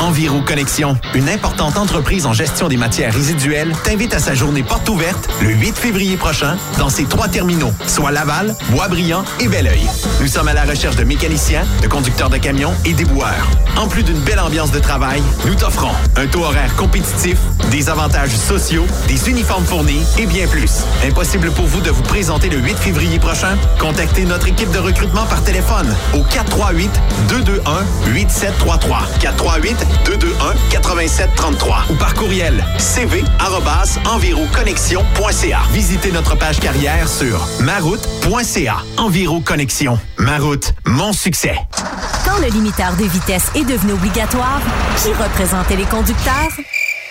Enviro Connexion, une importante entreprise en gestion des matières résiduelles, t'invite à sa journée porte ouverte le 8 février prochain dans ses trois terminaux, soit Laval, Boisbriand et Belleuil. Nous sommes à la recherche de mécaniciens, de conducteurs de camions et déboueurs. En plus d'une belle ambiance de travail, nous t'offrons un taux horaire compétitif, des avantages sociaux, des uniformes fournis et bien plus. Impossible pour vous de vous présenter le 8 février prochain? Contactez notre équipe de recrutement par téléphone au 438 221 8733 438 221 8733 ou par courriel cv@enviroconnexion.ca. Visitez notre page carrière sur maroute.ca. Enviro Connexion. Ma route, mon succès. Quand le limiteur de vitesse est devenu obligatoire, qui représentait les conducteurs?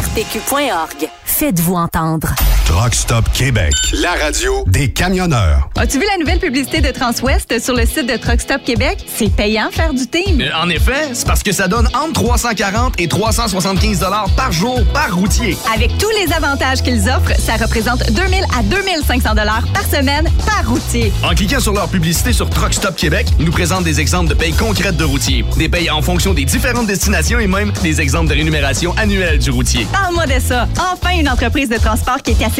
arpq.org. Faites-vous entendre. Truck Stop Québec. La radio des camionneurs. As-tu vu la nouvelle publicité de Transwest sur le site de Truck Stop Québec? C'est payant faire du team. Euh, En effet, c'est parce que ça donne entre 340 et 375 dollars par jour par routier. Avec tous les avantages qu'ils offrent, ça représente 2000 à 2500 dollars par semaine par routier. En cliquant sur leur publicité sur Truck Stop Québec, ils nous présentent des exemples de payes concrètes de routiers, des payes en fonction des différentes destinations et même des exemples de rémunération annuelle du routier. Parle-moi de ça. Enfin, une entreprise de transport qui est assez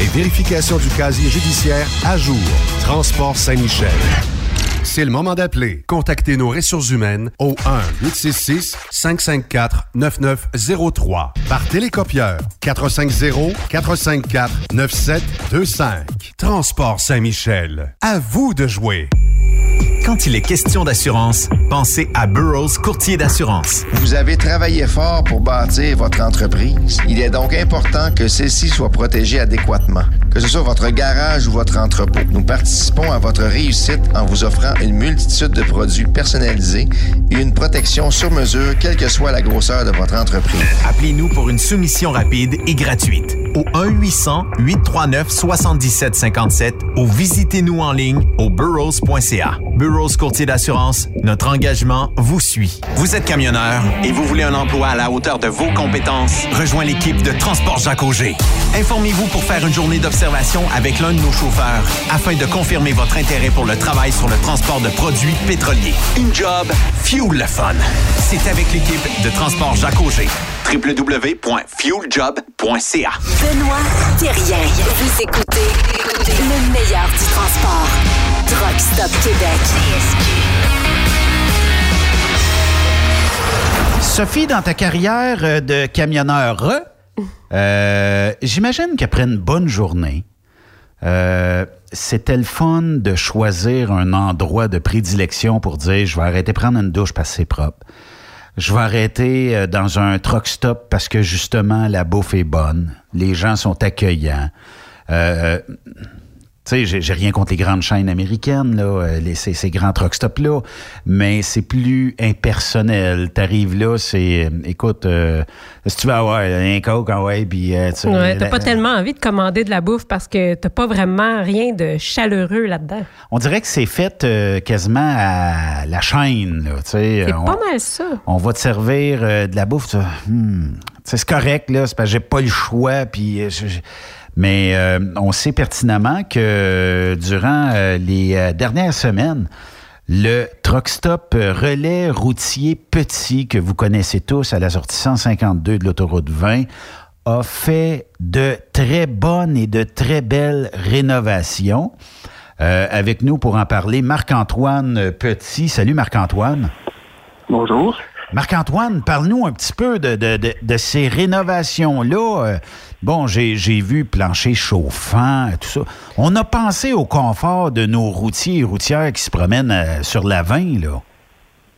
et vérification du casier judiciaire à jour. Transport Saint-Michel. C'est le moment d'appeler. Contactez nos ressources humaines au 1-866-554-9903 par télécopieur 450-454-9725. Transport Saint-Michel. À vous de jouer. Quand il est question d'assurance, pensez à Burroughs Courtier d'assurance. Vous avez travaillé fort pour bâtir votre entreprise. Il est donc important que celle-ci soit protégée adéquatement. Que ce soit votre garage ou votre entrepôt, nous participons à votre réussite en vous offrant une multitude de produits personnalisés et une protection sur mesure, quelle que soit la grosseur de votre entreprise. Appelez-nous pour une soumission rapide et gratuite au 1-800-839-7757 ou visitez-nous en ligne au burrows.ca. Burrows Courtier d'assurance, notre engagement vous suit. Vous êtes camionneur et vous voulez un emploi à la hauteur de vos compétences? Rejoins l'équipe de Transport Jacques Auger. Informez-vous pour faire une journée d'observation avec l'un de nos chauffeurs afin de confirmer votre intérêt pour le travail sur le transport de produits pétroliers. Une job, fuel le fun. C'est avec l'équipe de Transport Jacques Auger www.fueljob.ca. Benoît Thérien. Vous écoutez le meilleur du transport. Truck Stop Québec. Sophie, dans ta carrière euh, de camionneur, euh, j'imagine qu'après une bonne journée, euh, c'était le fun de choisir un endroit de prédilection pour dire je vais arrêter de prendre une douche parce que c'est propre. Je vais arrêter euh, dans un truck stop parce que justement la bouffe est bonne, les gens sont accueillants. Euh, tu sais, j'ai- rien contre les grandes chaînes américaines, là, euh, les, ces, ces grands truck stops-là, mais c'est plus impersonnel. T'arrives là, c'est, euh, écoute, euh, si tu veux avoir un coke, ouais, puis euh, tu Ouais, t'as pas tellement envie de commander de la bouffe parce que t'as pas vraiment rien de chaleureux là-dedans. On dirait que c'est fait euh, quasiment à la chaîne, là, tu sais. C'est on- pas mal ça. on va te servir euh, de la bouffe. tu- hmm, c'est correct, là, c'est parce que j'ai pas le choix. Puis, euh, je- je- mais euh, on sait pertinemment que euh, durant euh, les euh, dernières semaines, le truck stop relais routier petit que vous connaissez tous à la sortie 152 de l'autoroute 20 a fait de très bonnes et de très belles rénovations. Euh, avec nous pour en parler, Marc-Antoine Petit. Salut Marc-Antoine. Bonjour. Marc-Antoine, parle-nous un petit peu de, ces rénovations-là. Euh, Bon, j'ai vu plancher chauffant, tout ça. On a pensé au confort de nos routiers et routières qui se promènent euh, sur la 20, là.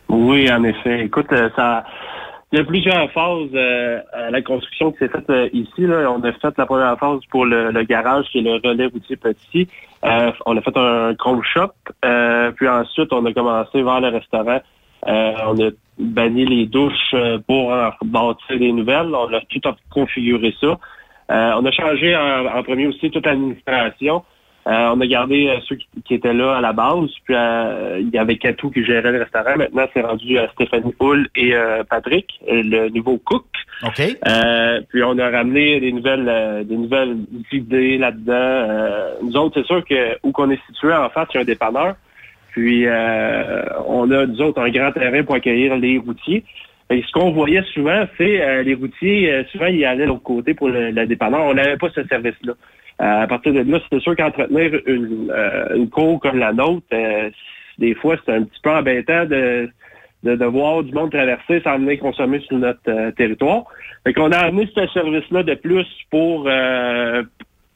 Oui, en effet. Écoute, euh, ça, il y a plusieurs phases euh, à la construction qui s'est faite euh, ici. On a fait la première phase pour le, garage qui est le relais routier petit. Euh, on a fait un chrome shop. Euh, puis ensuite, on a commencé vers le restaurant. Euh, on a banni les douches euh, pour en bâtir des nouvelles. On a tout configuré ça. Euh, on a changé en, en premier aussi toute l'administration. Euh, on a gardé euh, ceux qui, qui étaient là à la base. Puis euh, il y avait Katou qui gérait le restaurant. Maintenant, c'est rendu à Stéphanie Hull et euh, Patrick, le nouveau cook. OK. Euh, puis on a ramené des nouvelles euh, des nouvelles idées là-dedans. Euh, nous autres, c'est sûr que où qu'on est situé en face, il y a un dépanneur. Puis euh, on a, nous autres, un grand terrain pour accueillir les routiers. Et ce qu'on voyait souvent, c'est euh, les routiers, euh, souvent, ils allaient de l'autre côté pour le, le dépanneur. On n'avait pas ce service-là. Euh, à partir de là, c'est sûr qu'entretenir une, cour comme la nôtre, des fois, c'est un petit peu embêtant de, voir du monde traverser sans venir consommer sur notre territoire. Fait qu'on a amené ce service-là de plus pour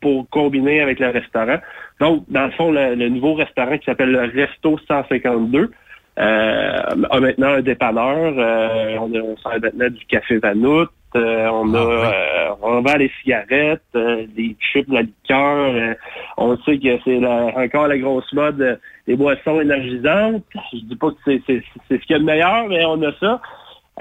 pour combiner avec le restaurant. Donc, dans le fond, le, le nouveau restaurant qui s'appelle le Resto 152 euh, a maintenant un dépanneur. Euh, on, a, on sert maintenant du café Vanout. Euh, on a euh, on vend les cigarettes, euh, des chips, la liqueur. euh, on sait que c'est la- encore la grosse mode des boissons énergisantes. Je dis pas que c'est c'est- c'est ce qu'il y a de meilleur, mais on a ça.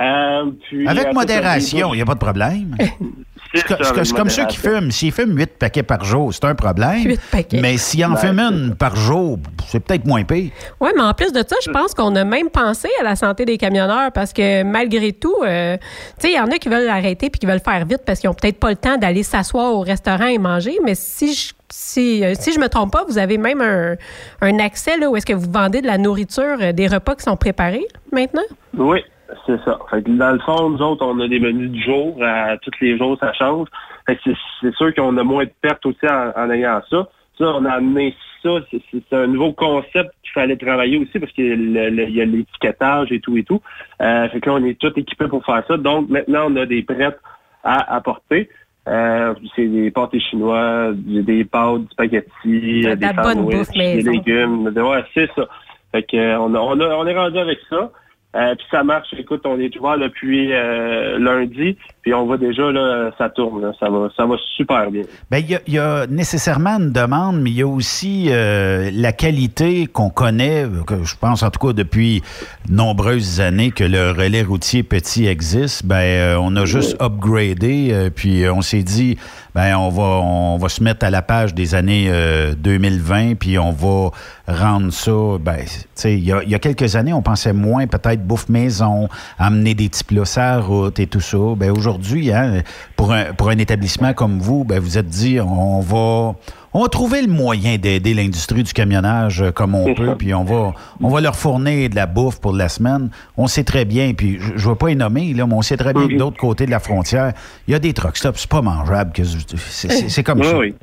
Euh, puis, Avec modération, il n'y a pas de problème. c'est comme ceux qui fument. S'ils fument 8 paquets par jour, c'est un problème. Huit paquets. Mais s'ils en fument une par jour, c'est peut-être moins pire. Oui, mais en plus de ça, je pense qu'on a même pensé à la santé des camionneurs parce que malgré tout, euh, tu sais, il y en a qui veulent arrêter puis qui veulent faire vite parce qu'ils n'ont peut-être pas le temps d'aller s'asseoir au restaurant et manger. Mais si je si, euh, si je me trompe pas, vous avez même un, un accès là, où est-ce que vous vendez de la nourriture, des repas qui sont préparés maintenant? Oui, c'est ça. Fait que dans le fond, nous autres, on a des menus du jour. À, tous les jours, ça change. Fait que c'est, c'est sûr qu'on a moins de pertes aussi en, en ayant ça. Ça, on a amené ça. C'est, un nouveau concept qu'il fallait travailler aussi parce qu'il y a l'étiquetage et tout et tout. Euh, fait que là, on est tous équipés pour faire ça. Donc, maintenant, on a des prêtes à apporter. Euh, c'est des pâtes chinois, des des pâtes, du spaghetti, De des sandwichs, des légumes. Ouais, c'est ça. Fait que euh, on, a, on, a- on est rendu avec ça. Euh, puis ça marche. Écoute, on est ouvert depuis euh, lundi, puis on voit déjà là, ça tourne. là. Ça va, ça va super bien. Ben, il y, y a nécessairement une demande, mais il y a aussi euh, la qualité qu'on connaît, que je pense en tout cas depuis nombreuses années que le relais routier petit existe. Ben, euh, on a juste upgradé, euh, puis euh, on s'est dit, ben, on va, on va se mettre à la page des années euh, 2020, puis on va rendre ça. Ben, tu sais, il y a, il y a quelques années, on pensait moins peut-être bouffe maison, amener des petits plats la route et tout ça. Ben, aujourd'hui, hein, pour un, pour un établissement comme vous, ben, vous êtes dit, on va, on va trouver le moyen d'aider l'industrie du camionnage euh, comme on peut, puis on va, on va leur fournir de la bouffe pour la semaine. On sait très bien, puis je ne veux pas y nommer, là, mais on sait très bien que de l'autre côté de la frontière, il y a des truck stops, c'est pas mangeable. C'est comme Oui, ça. oui.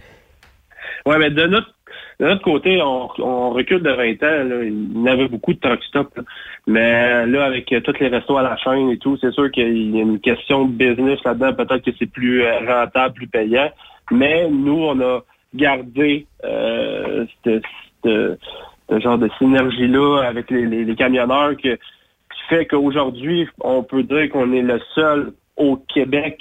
Ouais, mais de notre, de notre côté, on, on recule de 20 ans. Il y avait beaucoup de truck stops. là. Mais là, avec euh, tous les restos à la chaîne et tout, c'est sûr qu'il y a une question de business là-dedans. Peut-être que c'est plus euh, rentable, plus payant. Mais nous, on a gardé euh, ce genre de synergie-là avec les, les- les camionneurs que, qui fait qu'aujourd'hui, on peut dire qu'on est le seul au Québec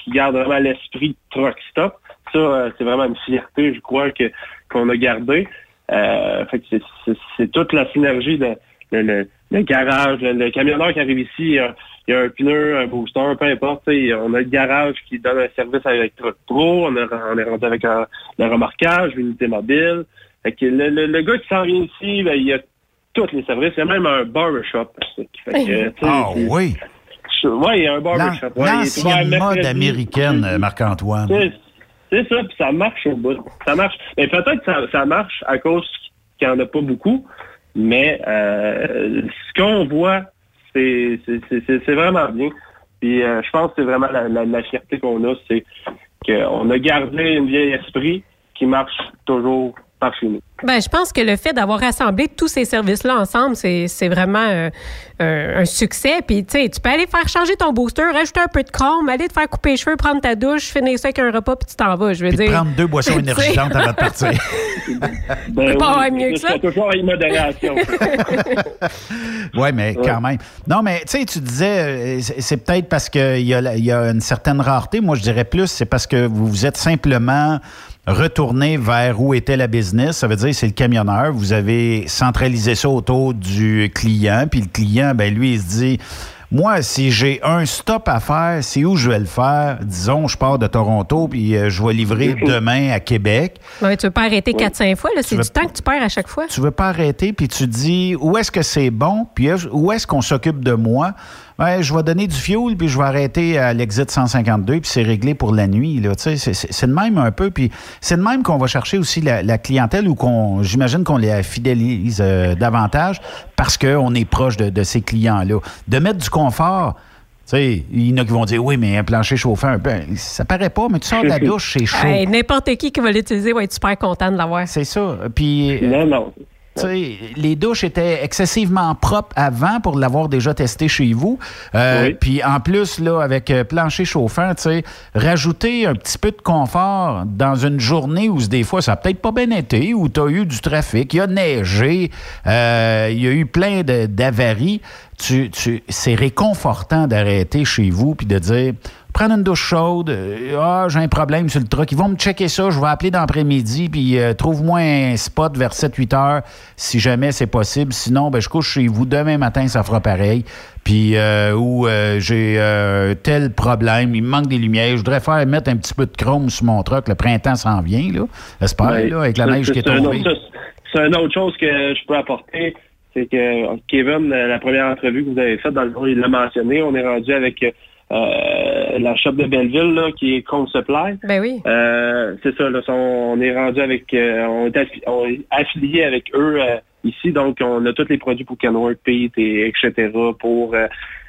qui garde vraiment l'esprit truck stop. Ça, euh, c'est vraiment une fierté, je crois, que qu'on a gardé. Euh, fait que c'est- c'est- c'est toute la synergie de le, le- le garage, le, le camionneur qui arrive ici, il y a, il y a un pneu, un booster, peu importe. On a le garage qui donne un service avec Truck Pro. On, a- on est rendu avec un- le remorquage, l'unité mobile. Fait que le, le- le gars qui s'en vient ici, ben, il y a tous les services. Il y a même un barbershop. Ah c'est- oui. oui, il y a un barbershop. Ouais, L'ancienne mode mercredi. américaine, euh, Marc-Antoine. C'est- ça, puis ça marche au bout. Ça marche. Mais peut-être que ça, ça marche à cause qu'il n'y en a pas beaucoup, mais euh, ce qu'on voit, c'est vraiment bien. Puis euh, je pense que c'est vraiment la, la- la fierté qu'on a, c'est qu'on a gardé un vieil esprit qui marche toujours par chez nous. Ben, je pense que le fait d'avoir rassemblé tous ces services-là ensemble, c'est c'est vraiment euh, un, un succès. Puis, tu sais, tu peux aller faire changer ton booster, rajouter un peu de chrome, aller te faire couper les cheveux, prendre ta douche, finir ça avec un repas, puis tu t'en vas. Je veux Puis dire. prendre deux boissons énergisantes avant de partir. Ben pas oui, avoir mieux que c'est ça. toujours avec modération. Oui, mais quand même. Non, mais tu sais, tu disais, euh, c'est peut-être parce qu'il y, y a une certaine rareté. Moi, je dirais plus, c'est parce que vous vous êtes simplement retourné vers où était la business. Ça veut dire, c'est le camionneur. Vous avez centralisé ça autour du client. Puis le client, ben lui, il se dit, moi, si j'ai un stop à faire, c'est où je vais le faire? Disons, je pars de Toronto, puis euh, je vais livrer demain à Québec. Ouais, tu veux pas arrêter 4-5 fois, là? C'est du temps que tu perds à chaque fois. tu veux pas arrêter, puis tu dis où est-ce que c'est bon, puis où est-ce qu'on s'occupe de moi? Ouais, je vais donner du fuel, puis je vais arrêter à l'exit 152, puis c'est réglé pour la nuit. Là, Tu sais, c'est, c'est, c'est de même un peu, puis c'est de même qu'on va chercher aussi la, la clientèle ou qu'on, j'imagine qu'on les fidélise euh, davantage parce qu'on est proche de, de ces clients-là. De mettre du confort. Tu sais, il y en a qui vont dire oui, mais un plancher chauffant, ben, ça paraît pas, mais tu sors de la douche, c'est chaud. Hey, N'importe qui qui va l'utiliser va être super content de l'avoir. C'est ça. Puis non, non. Tu sais, les douches étaient excessivement propres avant pour l'avoir déjà testé chez vous. Euh, Oui. Puis en plus, là, avec euh, plancher chauffant, rajouter un petit peu de confort dans une journée où des fois ça a peut-être pas bien été, où tu as eu du trafic, il a neigé, euh, il y a eu plein d'avaries. Tu, tu, c'est réconfortant d'arrêter chez vous puis de dire prendre une douche chaude. euh, Ah, j'ai un problème sur le truck. Ils vont me checker ça. Je vais appeler dans l'après-midi. Puis euh, trouve-moi un spot vers 7-8 heures si jamais c'est possible. Sinon, ben, je couche chez vous. Demain matin, ça fera pareil. Puis euh, où euh, j'ai euh, tel problème. Il me manque des lumières. Je voudrais faire mettre un petit peu de chrome sur mon truck. Le printemps s'en vient, là. J'espère, là, avec la neige qui est tombée. C'est une autre chose que je peux apporter. C'est que Kevin, euh, la première entrevue que vous avez faite, dans le il l'a mentionné. On est rendu avec euh, la shop de Belleville, là, qui est Home Supply. Ben oui. Euh, c'est ça, là, on, est rendu avec, euh, on, est affi- on est affilié avec eux euh, ici, donc on a tous les produits pour Kenworth, Pete et etc. pour euh,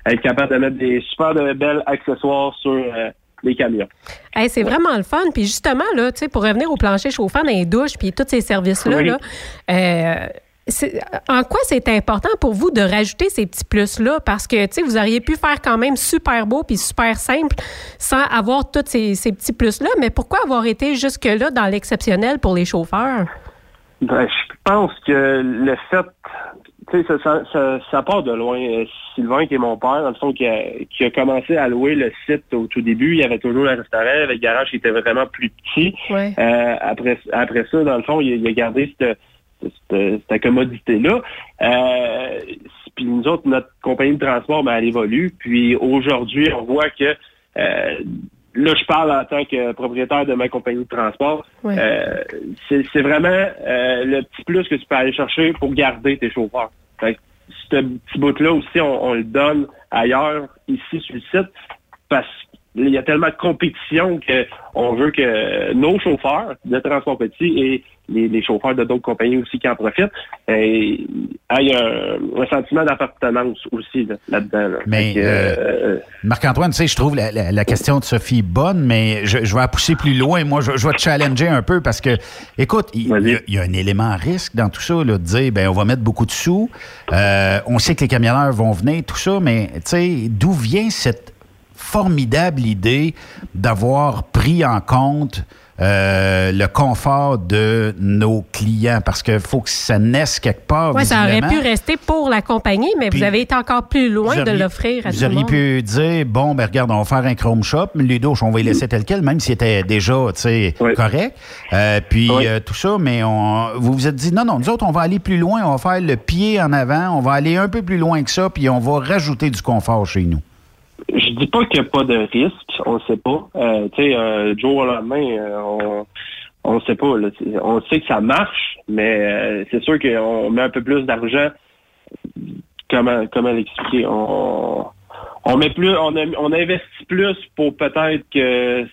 être capable de mettre des super de belles accessoires sur euh, les camions. Hey, c'est vraiment le fun. Puis justement, là, tu sais, pour revenir au plancher chauffant dans les douches, puis tous ces services-là, Oui. là, euh, c'est- en quoi c'est important pour vous de rajouter ces petits plus-là? Parce que, tu sais, vous auriez pu faire quand même super beau puis super simple sans avoir tous ces, ces petits plus-là. Mais pourquoi avoir été jusque-là dans l'exceptionnel pour les chauffeurs? Ben, je pense que le fait tu sais, ça, ça, ça, part de loin. Euh, Sylvain, qui est mon père, dans le fond, qui a, qui a commencé à louer le site au tout début, il y avait toujours le restaurant, le garage qui était vraiment plus petit. Euh, après, après ça, dans le fond, il, a gardé cette, cette, commodité-là. Euh, puis nous autres, notre compagnie de transport, ben, elle évolue. Puis aujourd'hui, on voit que euh, là, je parle en tant que propriétaire de ma compagnie de transport. Euh, c'est vraiment le petit plus que tu peux aller chercher pour garder tes chauffeurs. Fait ce petit bout-là aussi, on, le donne ailleurs, ici sur le site, parce qu'il y a tellement de compétition qu'on veut que nos chauffeurs de transport petit et les, chauffeurs de d'autres compagnies aussi qui en profitent. Et il y a un, sentiment d'appartenance aussi là-dedans. Mais euh, euh, Marc-Antoine, tu sais, je trouve la, question de Sophie bonne, mais je, vais la pousser plus loin. Moi, je, vais te challenger un peu parce que, écoute, il y, a un élément risque dans tout ça, là, de dire, ben, on va mettre beaucoup de sous. Euh, on sait que les camionneurs vont venir, tout ça, mais tu sais, d'où vient cette formidable idée d'avoir pris en compte euh, le confort de nos clients parce qu'il faut que ça naisse quelque part. Oui, ça aurait pu rester pour la compagnie, mais vous avez été encore plus loin de l'offrir à Vous auriez pu dire bon, ben regarde, on va faire un Chrome Shop, les douches, on va les laisser tel quel, même s'il était déjà correct. Euh, puis euh, tout ça, mais on, vous vous êtes dit non, non, nous autres, on va aller plus loin, on va faire le pied en avant, on va aller un peu plus loin que ça, puis on va rajouter du confort chez nous. Je dis pas qu'il n'y a pas de risque, on ne sait pas. Euh, tu sais, euh, jour au lendemain, euh, on ne sait pas. On sait que ça marche, mais euh, c'est sûr qu'on met un peu plus d'argent. Comment comment l'expliquer? On, on met plus, on, investit plus pour peut-être que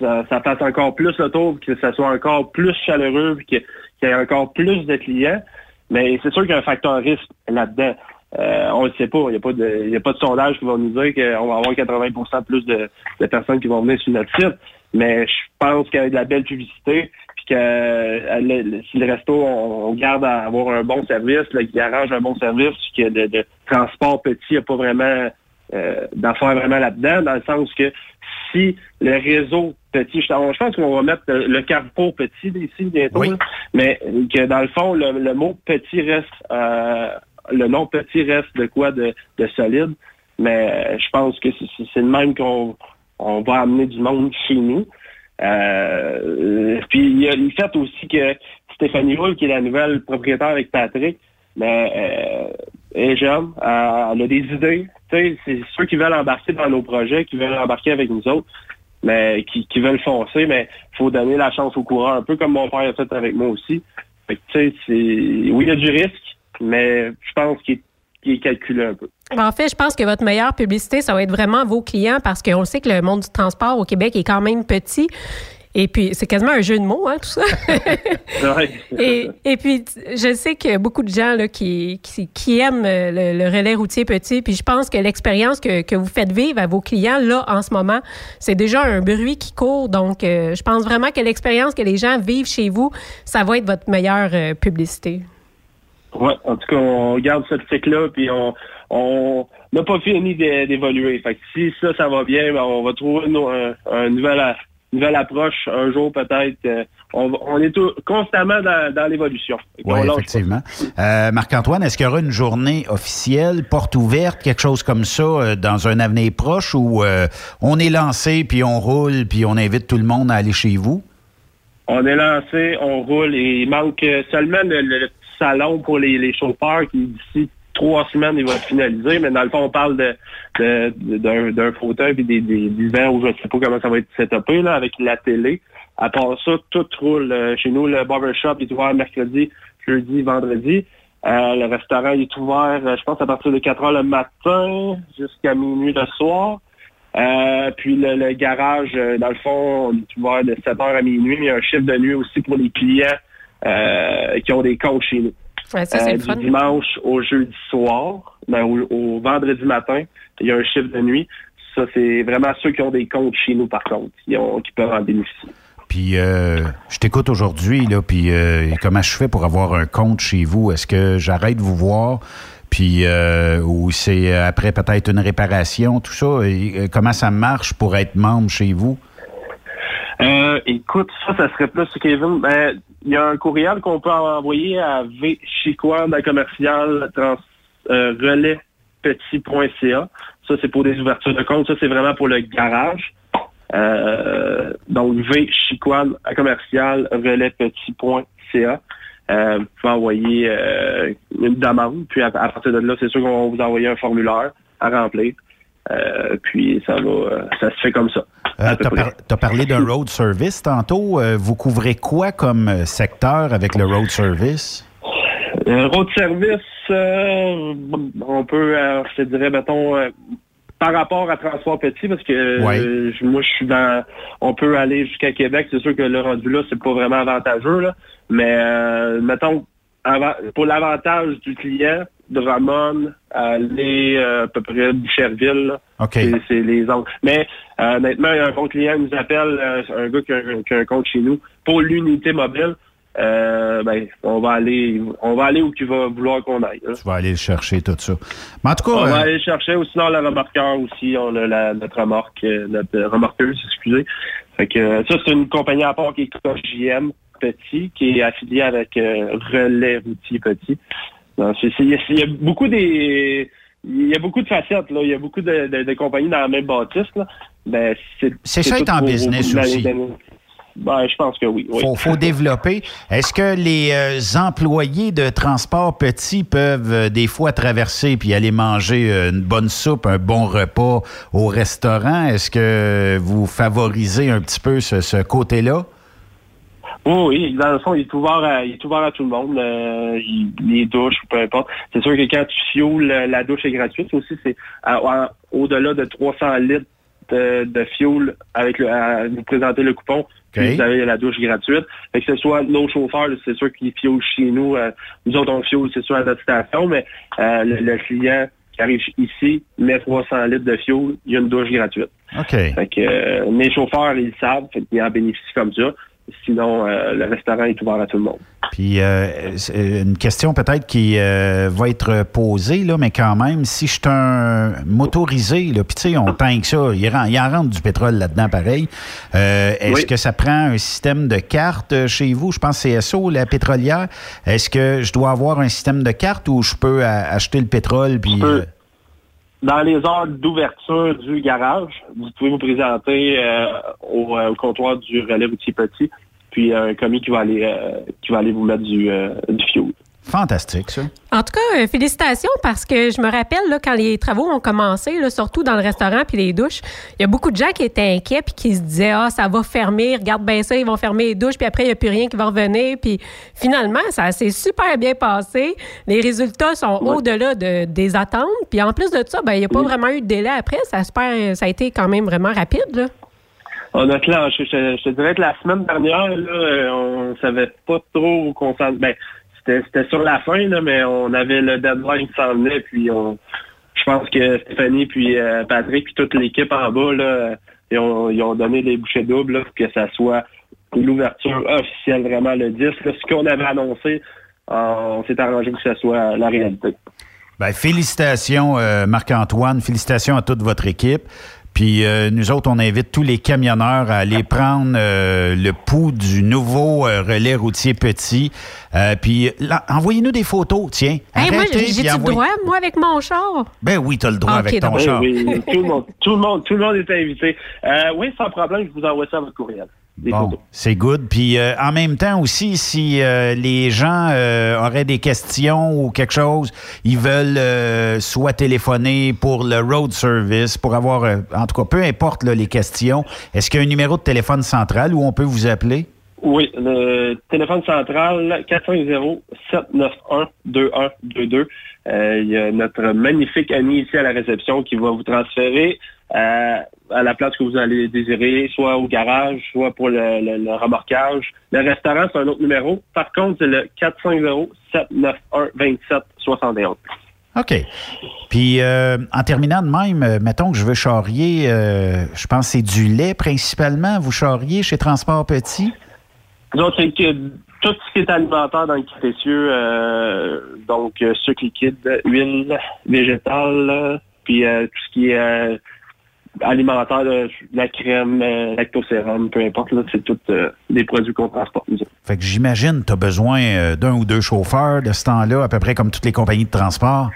ça, ça fasse encore plus le tour, que ça soit encore plus chaleureux, qu'il y ait encore plus de clients. Mais c'est sûr qu'il y a un facteur risque là-dedans. Euh, on ne sait pas. Il n'y a, pas de, a pas de sondage qui va nous dire qu'on va avoir 80% plus de, personnes qui vont venir sur notre site. Mais je pense qu'avec de la belle publicité, puis que euh, si le resto, on, garde à avoir un bon service, là, qui arrange un bon service, que de, de transport petit, il n'y a pas vraiment euh, d'affaires vraiment là-dedans, dans le sens que si le réseau petit, je, pense qu'on va mettre le, carrefour petit ici bientôt, mais que dans le fond, le, mot petit reste le nom petit reste de quoi de, solide. Mais euh, je pense que c'est le même qu'on on va amener du monde chez nous. Euh, puis il y a le fait aussi que Stéphanie Hull, qui est la nouvelle propriétaire avec Patrick, mais euh, est jeune, elle a des idées. C'est ceux qui veulent embarquer dans nos projets, qui veulent embarquer avec nous autres, mais qui, qui veulent foncer, mais faut donner la chance au courant, un peu comme mon père a fait avec moi aussi. Fait que, oui, il y a du risque, mais je pense qu'il est, calculé un peu. En fait, je pense que votre meilleure publicité, ça va être vraiment vos clients parce qu'on sait que le monde du transport au Québec est quand même petit. Et puis, c'est quasiment un jeu de mots, hein, tout ça. et, et, puis, je sais qu'il y a beaucoup de gens là, qui, qui, aiment le, relais routier petit. Puis, je pense que l'expérience que, que, vous faites vivre à vos clients, là, en ce moment, c'est déjà un bruit qui court. Donc, euh, je pense vraiment que l'expérience que les gens vivent chez vous, ça va être votre meilleure euh, publicité. Oui, en tout cas, on garde cette cycle-là, puis on on n'a pas fini d'évoluer. Fait que si ça, ça va bien, ben, on va trouver une, un, nouvelle, approche un jour peut-être. Euh, on, est constamment dans, l'évolution. Oui, effectivement. Euh, Marc-Antoine, est-ce qu'il y aura une journée officielle, porte ouverte, quelque chose comme ça, euh, dans un avenir proche où on est lancé, puis on roule, puis on invite tout le monde à aller chez vous? On est lancé, on roule, et il manque seulement le salon pour les, chauffeurs qui, d'ici trois semaines, il va être finalisé. Mais dans le fond, on parle de, d'un, fauteuil et des, des, où je ne sais pas comment ça va être setupé, là, avec la télé. À part ça, tout roule. Euh, chez nous, le barbershop est ouvert mercredi, jeudi, vendredi. Euh, le restaurant est ouvert, euh, je pense, à partir de 4 heures le matin jusqu'à minuit le soir. puis le, garage, dans le fond, on est ouvert de 7 heures à minuit, mais il y a un chiffre de nuit aussi pour les clients qui ont des comptes chez nous. Euh, du dimanche au jeudi soir, ben, au, vendredi matin, il y a un chiffre de nuit. Ça, c'est vraiment ceux qui ont des comptes chez nous, par contre, qui, ont, qui peuvent en bénéficier. Puis, euh, je t'écoute aujourd'hui, là, puis comment je fais pour avoir un compte chez vous? Est-ce que j'arrête de vous voir? Puis, ou c'est après peut-être une réparation, tout ça? comment ça marche pour être membre chez vous? Euh, écoute, ça, ça serait plus Kevin. Ben, il y a un courriel qu'on peut envoyer à vchiquan à commercial euh. Ça, c'est pour des ouvertures de compte. Ça, c'est vraiment pour le garage. Euh, donc, vchiquan à commercial. Euh, vous pouvez envoyer euh, une demande, puis à, à partir de là, c'est sûr qu'on va vous envoyer un formulaire à remplir. Euh, puis ça va, euh, ça se fait comme ça. Euh, tu as, parlé d'un road service tantôt. Euh, vous couvrez quoi comme secteur avec le road service? Un road service, euh, on peut, je te dirais, mettons, par rapport à Transport Petit, parce que Ouais. euh, moi, je suis dans, on peut aller jusqu'à Québec. C'est sûr que le rendu là, c'est pas vraiment avantageux, là. Mais, euh, mettons, pour l'avantage du client, Drummond, aller euh, à peu près Boucherville, là, OK. c'est les autres. Mais euh, honnêtement, un bon client nous appelle, euh, un gars qui a, un- qui a un compte chez nous, pour l'unité mobile. Euh, ben, on va aller, on va aller où il va vouloir qu'on aille. là. Tu vas aller le chercher, tout ça. Mais en tout cas, On va euh, aller le chercher, ou sinon le remorqueur aussi, on a la, notre remorque, euh, notre remorqueuse, excusez. Fait que euh, ça, c'est une compagnie à part qui est KJM Petit, qui est affiliée avec euh, Relais Routier Petit. Non, c'est- c'est- Il y, a- il beaucoup des. Il y a beaucoup de facettes, là. Il y a beaucoup de, de- de compagnies dans la même bâtisse, là. Ben, c'est C'est ça être en au- business aussi. Ben, je pense que oui. oui. faut, faut développer. Est-ce que les euh, employés de transport petit peuvent euh, des fois traverser puis aller manger euh, une bonne soupe, un bon repas au restaurant? Est-ce que vous favorisez un petit peu ce, ce côté-là? Oui, oui, dans le fond, il est ouvert à, il est ouvert à tout le monde. euh, il- les douches, peu importe. C'est sûr que quand tu fioul, euh, la douche est gratuite aussi. C'est à- au-delà de 300 litres de, de fioul avec le, à vous présenter le coupon. Puis vous avez la douche gratuite. Fait que ce soit nos chauffeurs, c'est sûr qu'ils fioulent chez nous. euh, nous autres, on fioul, c'est sûr, à notre station, mais euh, le, le client qui arrive ici met 300 litres de fioul, il y a une douche gratuite. OK. Fait que euh, mes chauffeurs, ils le savent, fait qu'ils en bénéficient comme ça. Sinon, euh, le restaurant est ouvert à tout le monde. Puis euh, une question peut-être qui euh, va être posée, là, mais quand même, si je suis un motorisé, là, puis tu sais, on tank ça, il, ren- il en rentre du pétrole là-dedans pareil. Euh, Est-ce Oui. que ça prend un système de carte euh, chez vous? Je pense que c'est SO, la pétrolière. Est-ce que je dois avoir un système de carte ou je peux acheter le pétrole? Puis, Dans les heures d'ouverture du garage, vous pouvez vous présenter euh, au, euh, au comptoir du relais routier petit, puis un commis qui va aller euh, qui va aller vous mettre du, euh, du fioul. Fantastique, ça. En tout cas, euh, félicitations parce que je me rappelle là, quand les travaux ont commencé, là, surtout dans le restaurant puis les douches, il y a beaucoup de gens qui étaient inquiets puis qui se disaient ah ça va fermer, regarde bien ça, ils vont fermer les douches puis après il n'y a plus rien qui va revenir puis finalement ça s'est super bien passé. Les résultats sont au-delà de, des attentes puis en plus de ça, ben il n'y a pas vraiment eu de délai après, ça a super- ça a été quand même vraiment rapide là. On a clenché. Je, je te dirais que la semaine dernière, là, euh, on savait pas trop où qu'on s'en... Ben, c'était, sur la fin, là, mais on avait le deadline qui s'en venait, puis on... Je pense que Stéphanie, puis euh, Patrick, puis toute l'équipe en bas, là, ils ont, ils ont donné des bouchées doubles là, pour que ça soit l'ouverture officielle vraiment le 10. Là, ce qu'on avait annoncé, on s'est arrangé que ça soit la réalité. Ben, félicitations, euh, Marc-Antoine. Félicitations à toute votre équipe. Puis euh, nous autres, on invite tous les camionneurs à aller prendre euh, le pouls du nouveau euh, relais routier petit. Euh, puis envoyez-nous des photos, tiens. Hey, moi Arrêtez, j'ai puis du envoyez- droit moi avec mon char? Ben oui, tu as le droit avec ton donc. char. Oui, oui, tout le monde, tout le monde, tout le monde est invité. Euh, oui, sans problème, je vous envoie ça à votre courriel. Des Bon, photos. c'est good. Puis euh, en même temps aussi, si euh, les gens euh, auraient des questions ou quelque chose, ils veulent euh, soit téléphoner pour le road service, pour avoir, euh, en tout cas, peu importe là, les questions, est-ce qu'il y a un numéro de téléphone central où on peut vous appeler? Oui, le téléphone central 450-791-2122. Euh, il y a notre magnifique ami ici à la réception qui va vous transférer euh, à la place que vous allez désirer, soit au garage, soit pour le, le- le remorquage. Le restaurant, c'est un autre numéro. Par contre, c'est le 450-791-2771. OK. Puis euh, en terminant de même, euh, mettons que je veux charrier, euh, je pense que c'est du lait principalement, vous charriez chez Transport Petit? Autres, c'est que tout ce qui est alimentaire dans le euh, donc sucre liquide, huile végétale, puis tout ce qui est alimentaire, là, la crème, euh, lactosérum, peu importe, là, c'est tous euh, des produits qu'on transporte, nous. Fait que j'imagine tu as besoin euh, d'un ou deux chauffeurs de ce temps-là, à peu près comme toutes les compagnies de transport?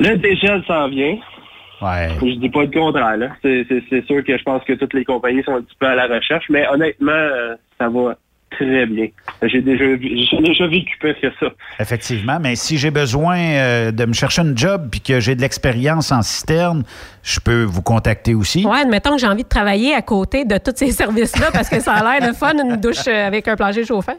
Le dégel s'en vient. Ouais. Je dis pas le contraire. là. C'est c'est- c'est sûr que je pense que toutes les compagnies sont un petit peu à la recherche, mais honnêtement, euh, ça va très bien. J'ai déjà, j'ai déjà vécu pire que ça. Effectivement, mais si j'ai besoin euh, de me chercher une job puis que j'ai de l'expérience en citerne, je peux vous contacter aussi. Ouais, admettons que j'ai envie de travailler à côté de tous ces services-là parce que ça a l'air de fun, une douche euh, avec un plancher chauffant.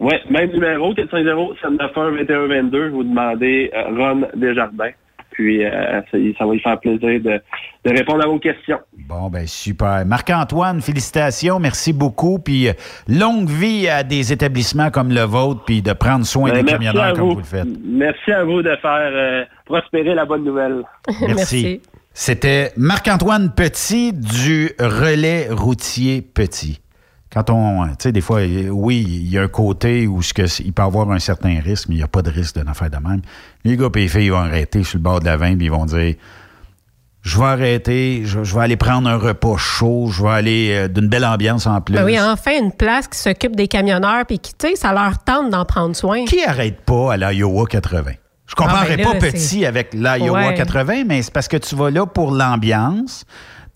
Ouais, même numéro, 450-791-2122. Vous demandez euh, Ron Desjardins. Puis, euh, ça, ça va lui faire plaisir de, de répondre à vos questions. Bon, ben super. Marc-Antoine, félicitations, merci beaucoup. Puis euh, longue vie à des établissements comme le vôtre, puis de prendre soin Ben, des merci camionneurs comme vous. vous le faites. Merci à vous de faire euh, prospérer la bonne nouvelle. Merci. C'était Marc-Antoine Petit du relais routier Petit. Quand on, tu sais, des fois, oui, il y a un côté où ce que, il peut avoir un certain risque, mais il n'y a pas de risque d'une affaire de même. Les gars et les filles vont arrêter sur le bord de la vin, puis ils vont dire Je vais arrêter, je, je vais aller prendre un repas chaud, je vais aller euh, d'une belle ambiance en plus. Ben oui, enfin, une place qui s'occupe des camionneurs puis qui, tu sais, ça leur tente d'en prendre soin. Qui arrête pas à l'Iowa 80? Je comprendrais Ah, ben là, pas petit avec l'Iowa Ouais. 80, mais c'est parce que tu vas là pour l'ambiance.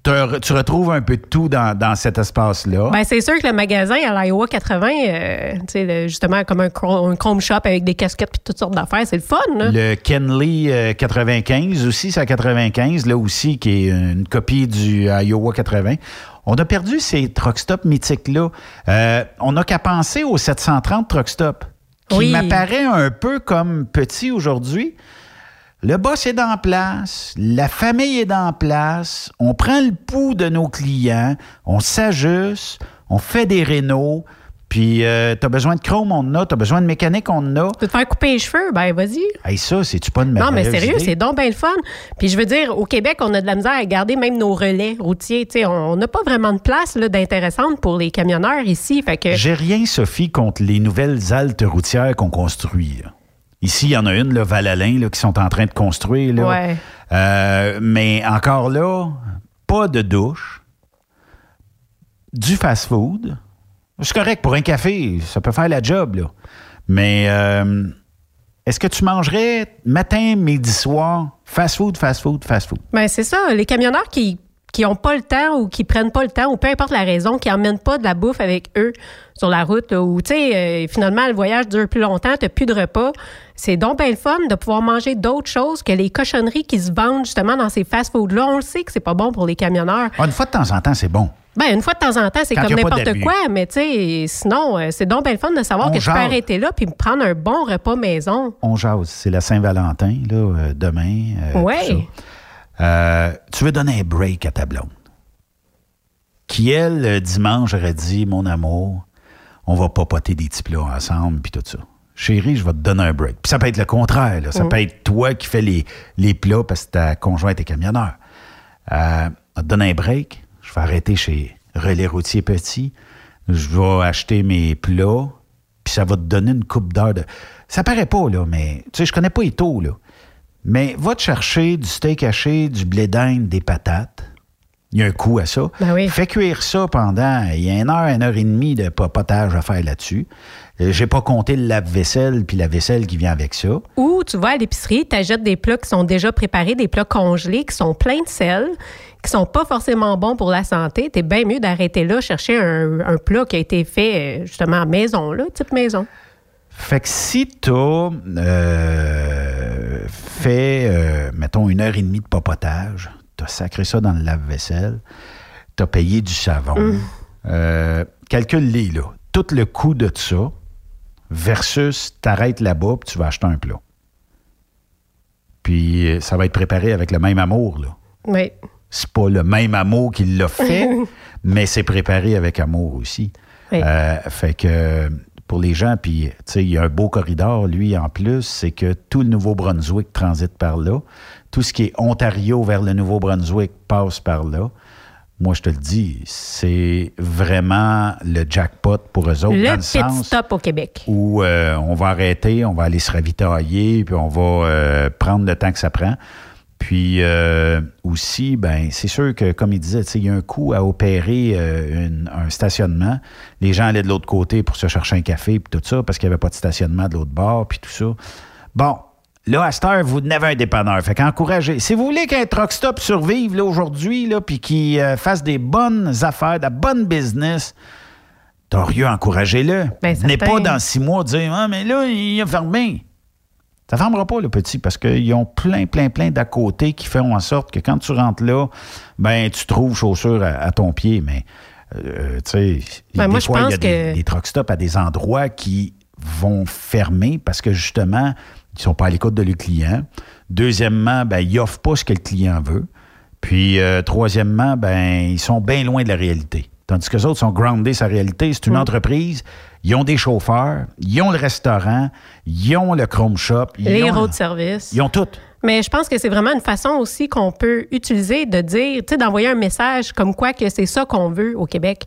Te- Tu retrouves un peu de tout dans, dans cet espace-là. Ben, c'est sûr que le magasin à l'Iowa 80, euh, le- justement, comme un, chrome- un Chrome Shop avec des casquettes puis toutes sortes d'affaires, c'est le fun, là. Le Kenley euh, 95 aussi, c'est à 95, là aussi, qui est une copie du Iowa 80. On a perdu ces truck stops mythiques-là. Euh, on n'a qu'à penser au 730 truck stop, qui Oui. m'apparaît un peu comme petit aujourd'hui. Le boss est en place, la famille est en place, on prend le pouls de nos clients, on s'ajuste, on fait des rénaux, puis euh, t'as besoin de chrome, on en a, t'as besoin de mécanique, on en a. Tu veux te faire couper les cheveux? Ben, vas-y. Hey, ça, c'est-tu pas une Non, mais sérieux, c'est donc bien le fun. Puis je veux dire, au Québec, on a de la misère à garder même nos relais routiers. Tu sais, on n'a pas vraiment de place d'intéressante pour les camionneurs ici. Fait que J'ai rien, Sophie, contre les nouvelles haltes routières qu'on construit. là. Ici, il y en a une, le Val-Alain, là, qui sont en train de construire. Là. Ouais. Euh, mais encore là, pas de douche, du fast-food. C'est correct pour un café, ça peut faire la job, là. Mais euh, est-ce que tu mangerais matin, midi, soir, fast-food, fast-food, fast-food? Ben, c'est ça. Les camionneurs qui qui ont pas le temps ou qui prennent pas le temps ou peu importe la raison, qui emmènent pas de la bouffe avec eux sur la route ou tu sais euh, finalement le voyage dure plus longtemps, t'as plus de repas. C'est donc bien le fun de pouvoir manger d'autres choses que les cochonneries qui se vendent justement dans ces fast-food là. On le sait que c'est pas bon pour les camionneurs. Ah, une fois de temps en temps, c'est bon. Ben, une fois de temps en temps, c'est comme n'importe quoi, mais tu sais, sinon, euh, c'est donc bien le fun de savoir On que je peux arrêter là puis me prendre un bon repas maison. On jase. C'est la Saint-Valentin, là, euh, demain. ça. Euh, tu veux donner un break à ta blonde. Qui, elle, euh, dimanche, aurait dit Mon amour, on va papoter des petits plats ensemble, puis tout ça. Chérie, je vais te donner un break. Puis ça peut être le contraire. là. Ça Mm. peut être toi qui fais les, les plats parce que ta conjointe est camionneur. Euh, on te donne un break. Je vais arrêter chez Relais Routier Petit. Je vais acheter mes plats. Puis ça va te donner une coupe d'heure de. Ça paraît pas, là, mais. Tu sais, je connais pas les taux, là. Mais va te chercher du steak haché, du blé d'Inde, des patates. Il y a un coût à ça. Ben oui. Fais cuire ça pendant. Il y a une heure, une heure et demie de papotage à faire là-dessus. Euh, J'ai pas compté le lave-vaisselle puis la vaisselle qui vient avec ça. Ou tu vas à l'épicerie, tu achètes des plats qui sont déjà préparés, des plats congelés, qui sont pleins de sel, qui sont pas forcément bons pour la santé. T'es bien mieux d'arrêter là, chercher un, un plat qui a été fait euh, justement à maison, là, type maison. Fait que si tu as fait, euh, mettons, une heure et demie de papotage, tu as sacré ça dans le lave-vaisselle, tu as payé du savon, Mm. euh, calcule-les, là. Tout le coût de ça versus t'arrêtes là-bas puis tu vas acheter un plat. Puis euh, ça va être préparé avec le même amour, là. Oui. C'est pas le même amour qui l'a fait, mais c'est préparé avec amour aussi. Oui. Euh, fait que pour les gens, puis tu sais, il y a un beau corridor, lui, en plus, c'est que tout le Nouveau-Brunswick transite par là. Tout ce qui est Ontario vers le Nouveau-Brunswick passe par là. Moi, je te le dis, c'est vraiment le jackpot pour eux autres, le dans le petit sens stop au Québec. où euh, on va arrêter, on va aller se ravitailler, puis on va euh, prendre le temps que ça prend. Puis euh, aussi, ben c'est sûr que, comme il disait, il y a un coût à opérer euh, une- un stationnement. Les gens allaient de l'autre côté pour se chercher un café, puis tout ça, parce qu'il n'y avait pas de stationnement de l'autre bord, puis tout ça. Bon, là, à cette heure, vous n'avez un dépanneur. Fait qu'encouragez. Si vous voulez qu'un truck stop survive là, aujourd'hui, là, puis qu'il euh, fasse des bonnes affaires, de la bonne business, Torieux, encouragez-le. Ben, N'est pas dans six mois dire Ah, mais là, il a fermé. Ça ne fermera pas, le petit, parce qu'ils ont plein, plein, plein d'à côté qui font en sorte que quand tu rentres là, ben tu trouves chaussures à, à ton pied. Mais, euh, tu sais, Ben, des fois, il y a des, que- des truck stops à des endroits qui vont fermer parce que, justement, ils ne sont pas à l'écoute de leurs clients. Deuxièmement, ben, ils n'offrent pas ce que le client veut. Puis, euh, troisièmement, ben, ils sont bien loin de la réalité. Tandis que les autres sont groundés sa réalité. C'est une Mm. entreprise, ils ont des chauffeurs, ils ont le restaurant, ils ont le Chrome Shop. ils Les ont- de service. Ils ont tout. Mais je pense que c'est vraiment une façon aussi qu'on peut utiliser de dire, tu sais, d'envoyer un message comme quoi que c'est ça qu'on veut au Québec.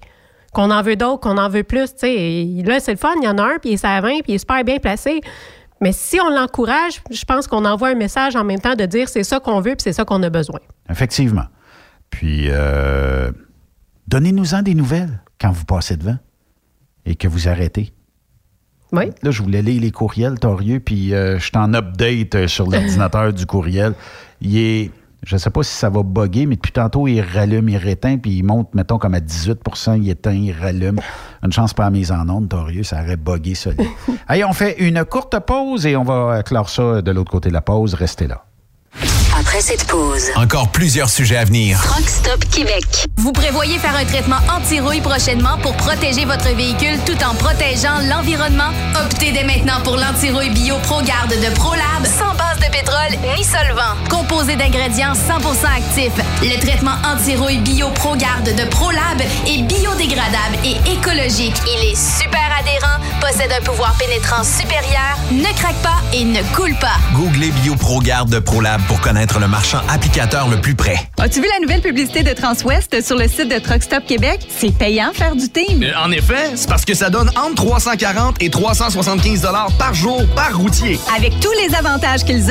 Qu'on en veut d'autres, qu'on en veut plus, tu sais. Là, c'est le fun, il y en a un, puis il est à 20, puis il est super bien placé. Mais si on l'encourage, je pense qu'on envoie un message en même temps de dire c'est ça qu'on veut, puis c'est ça qu'on a besoin. Effectivement. Puis, euh, donnez-nous-en des nouvelles quand vous passez devant et que vous arrêtez. Oui. Là, je voulais lire les courriels, Torieux, puis euh, je suis en update euh, sur l'ordinateur du courriel. Il est. Je ne sais pas si ça va bugger, mais depuis tantôt, il rallume, il réteint, puis il monte, mettons, comme à 18% il éteint, il rallume. Une chance pas à mise en onde, Torieux, ça aurait buggé solide. Allez, on fait une courte pause et on va clore ça de l'autre côté de la pause. Restez là. Après cette pause, Encore plusieurs sujets à venir. Truck Stop Québec. Vous prévoyez faire un traitement anti-rouille prochainement pour protéger votre véhicule tout en protégeant l'environnement? Optez dès maintenant pour l'anti-rouille bio ProGarde de ProLab sans base de pétrole ni solvant. Composé d'ingrédients 100% actifs, le traitement anti-rouille bio ProGarde de ProLab est biodégradable et écologique. Il est super adhérent, possède un pouvoir pénétrant supérieur, ne craque pas et ne coule pas. Googlez BioProGarde de ProLab pour connaître le marchand applicateur le plus près. As-tu vu la nouvelle publicité de Transwest sur le site de Truck Stop Québec? C'est payant faire du team. Euh, En effet, c'est parce que ça donne entre 340 et 375 dollars par jour par routier. Avec tous les avantages qu'ils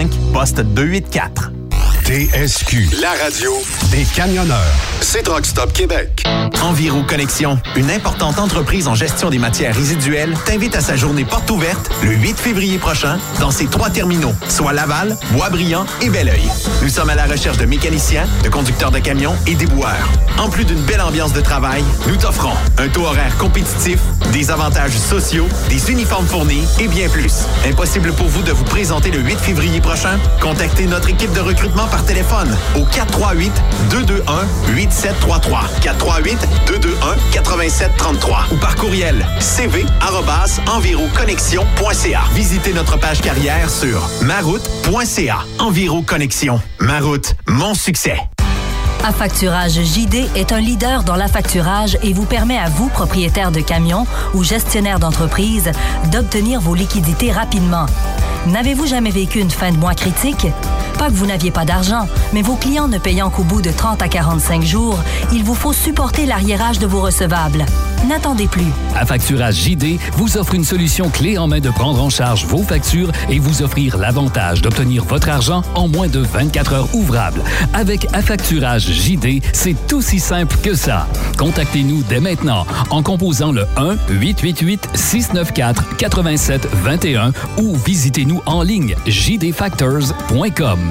1-800-361-4965, poste 284. TSQ, la radio des camionneurs. C'est Truck Stop Québec. Enviro Connexion, une importante entreprise en gestion des matières résiduelles, t'invite à sa journée porte ouverte le 8 février prochain dans ses trois terminaux, soit Laval, Boisbriand et Belleuil. Nous sommes à la recherche de mécaniciens, de conducteurs de camions et déboueurs. En plus d'une belle ambiance de travail, nous t'offrons un taux horaire compétitif, des avantages sociaux, des uniformes fournis et bien plus. Impossible pour vous de vous présenter le 8 février prochain? Contactez notre équipe de recrutement par téléphone au 438-221-8733. 438-221-8733 ou par courriel cv-enviroconnexion.ca. Visitez notre page carrière sur maroute.ca. Enviro Connexion. Ma route, mon succès. Affacturage JD est un leader dans l'affacturage et vous permet à vous, propriétaire de camions ou gestionnaire d'entreprise, d'obtenir vos liquidités rapidement. N'avez-vous jamais vécu une fin de mois critique? Pas que vous n'aviez pas d'argent, mais vos clients ne payant qu'au bout de 30 à 45 jours, il vous faut supporter l'arriérage de vos recevables. N'attendez plus. Affacturage JD vous offre une solution clé en main de prendre en charge vos factures et vous offrir l'avantage d'obtenir votre argent en moins de 24 heures ouvrables. Avec Affacturage JD, c'est aussi simple que ça. Contactez-nous dès maintenant en composant le 1-888-694-8721 ou visitez-nous en ligne jdfactors.com.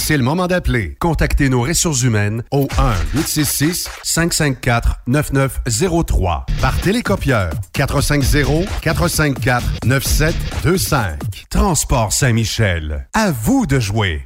C'est le moment d'appeler. Contactez nos ressources humaines au 1-866-554-9903 par télécopieur 450-454-9725. Transport Saint-Michel. À vous de jouer.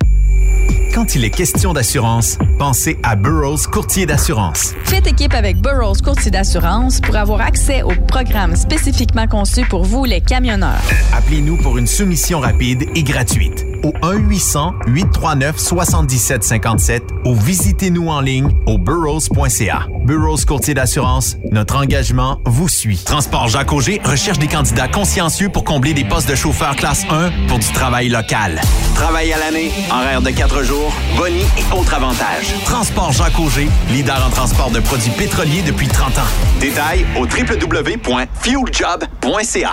Quand il est question d'assurance, pensez à Burroughs Courtier d'assurance. Faites équipe avec Burroughs Courtier d'assurance pour avoir accès aux programmes spécifiquement conçus pour vous, les camionneurs. Appelez-nous pour une soumission rapide et gratuite au 1-800-839-7757 ou visitez-nous en ligne au burrows.ca. Burroughs Courtier d'assurance, notre engagement vous suit. Transport Jacques Auger recherche des candidats consciencieux pour combler des postes de chauffeur classe 1 pour du travail local. Travail à l'année, horaire de 4 jours, boni et autres avantages. Transport Jacques Auger, leader en transport de produits pétroliers depuis 30 ans. Détails au www.fueljob.ca.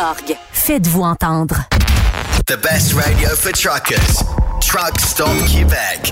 Faites-vous entendre. The best radio for truckers. Truck Stop Québec.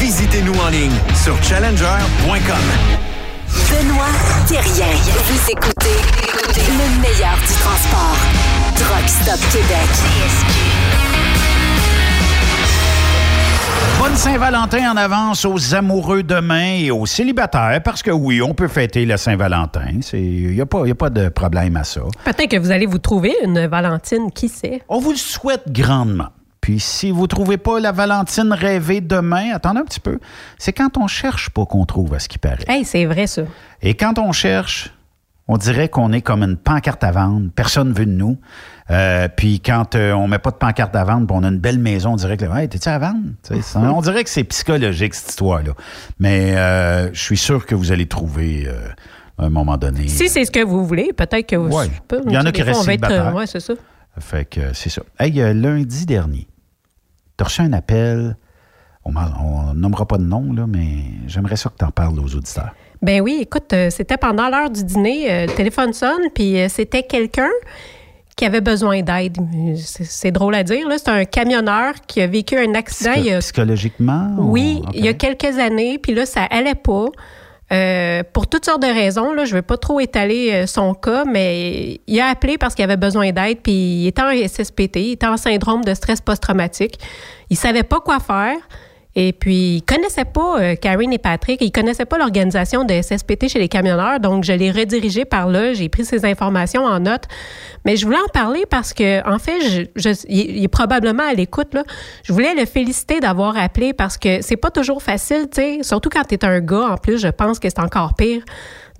Visitez-nous en ligne sur challenger.com. Benoît Thérien. Vous écoutez le meilleur du transport. Truck Stop Québec. Bonne Saint-Valentin en avance aux amoureux demain et aux célibataires, parce que oui, on peut fêter la Saint-Valentin. Il n'y a, pas- y a pas de problème à ça. Peut-être que vous allez vous trouver une Valentine, qui sait? On vous le souhaite grandement. Puis si vous ne trouvez pas la Valentine rêvée demain, attendez un petit peu. C'est quand on cherche pas qu'on trouve, à ce qui paraît. Hey, c'est vrai, ça. Et quand on cherche, on dirait qu'on est comme une pancarte à vendre. Personne ne veut de nous. Euh, puis quand euh, on met pas de pancarte à vendre, on a une belle maison, on dirait que hey, t'es-tu à vendre? On dirait que c'est psychologique, cette histoire-là. Mais euh, je suis sûr que vous allez trouver euh, à un moment donné. Si c'est ce que vous voulez, peut-être que vous. Ouais. pas, Il y en a qui restent célibataires. Ouais, c'est ça. Fait que euh, c'est ça. Hey, euh, lundi dernier, tu as reçu un appel. On nommera pas de nom, là, mais j'aimerais ça que tu en parles aux auditeurs. Ben oui, écoute, euh, c'était pendant l'heure du dîner, le téléphone sonne, puis c'était quelqu'un qui avait besoin d'aide. C'est drôle à dire. C'est un camionneur qui a vécu un accident. il y a- Psychologiquement? ou- oui, il y a quelques années, puis là, ça allait pas. Euh, pour toutes sortes de raisons, je ne vais pas trop étaler euh, son cas, mais il a appelé parce qu'il avait besoin d'aide, puis il était en SSPT, il était en syndrome de stress post-traumatique. Il savait pas quoi faire. Et puis, il connaissait pas euh, Karine et Patrick, il connaissait pas l'organisation de SSPT chez les camionneurs, donc je l'ai redirigé par là, j'ai pris ces informations en note. Mais je voulais en parler parce que, en fait, il est probablement à l'écoute, là. Je voulais le féliciter d'avoir appelé parce que c'est pas toujours facile, tu sais, surtout quand tu es un gars, en plus, je pense que c'est encore pire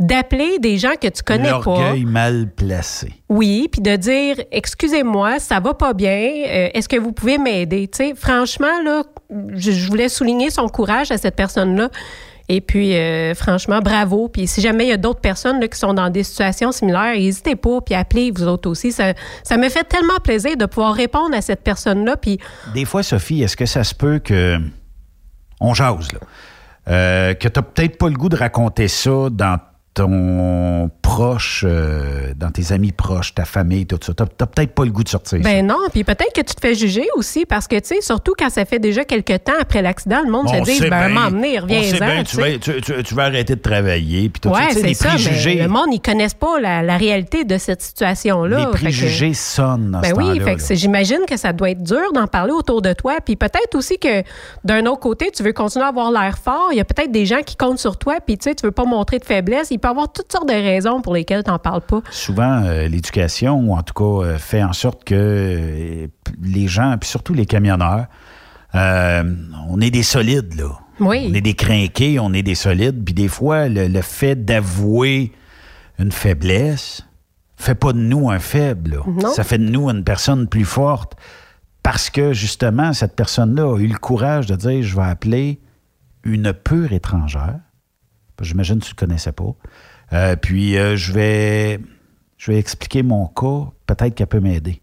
d'appeler des gens que tu connais pas. L'orgueil mal placé. Oui, puis de dire excusez-moi, ça va pas bien, euh, est-ce que vous pouvez m'aider? Tu sais, franchement là, je, je voulais souligner son courage à cette personne-là. Et puis, euh, franchement, bravo. Puis, si jamais il y a d'autres personnes là, qui sont dans des situations similaires, n'hésitez pas, puis appelez vous autres aussi. Ça, ça me fait tellement plaisir de pouvoir répondre à cette personne-là. Puis, Des fois, Sophie, est-ce que ça se peut que. On jase, là. Euh, que tu n'as peut-être pas le goût de raconter ça dans ton proche, euh, dans tes amis proches, ta famille, tout ça. Tu n'as peut-être pas le goût de sortir. ça. ben non. Puis peut-être que tu te fais juger aussi parce que, tu sais, surtout quand ça fait déjà quelques temps après l'accident, le monde On se dit, ben, m'emmener, reviens-en. tu tu, vas, tu, tu- tu vas arrêter de travailler. Puis tout Ouais, ça. C'est ça. préjugés, Mais le monde, ils connaissent pas la, la réalité de cette situation-là. les que- préjugés sonnent dans Ben ce oui, fait que j'imagine que ça doit être dur d'en parler autour de toi. Puis peut-être aussi que d'un autre côté, tu veux continuer à avoir l'air fort. Il y a peut-être des gens qui comptent sur toi, puis tu sais, tu veux pas montrer de faiblesse. Il peut y avoir toutes sortes de raisons pour lesquelles tu n'en parles pas. souvent, euh, l'éducation, ou en tout cas, euh, fait en sorte que euh, les gens, puis surtout les camionneurs, on est des solides, là. Oui. On est des crinqués, on est des solides. Puis des fois, le, le fait d'avouer une faiblesse fait pas de nous un faible. là. Non. Ça fait de nous une personne plus forte parce que, justement, cette personne-là a eu le courage de dire, je vais appeler une pure étrangère. J'imagine que tu ne le connaissais pas. Euh, puis euh, je vais je vais expliquer mon cas. Peut-être qu'elle peut m'aider.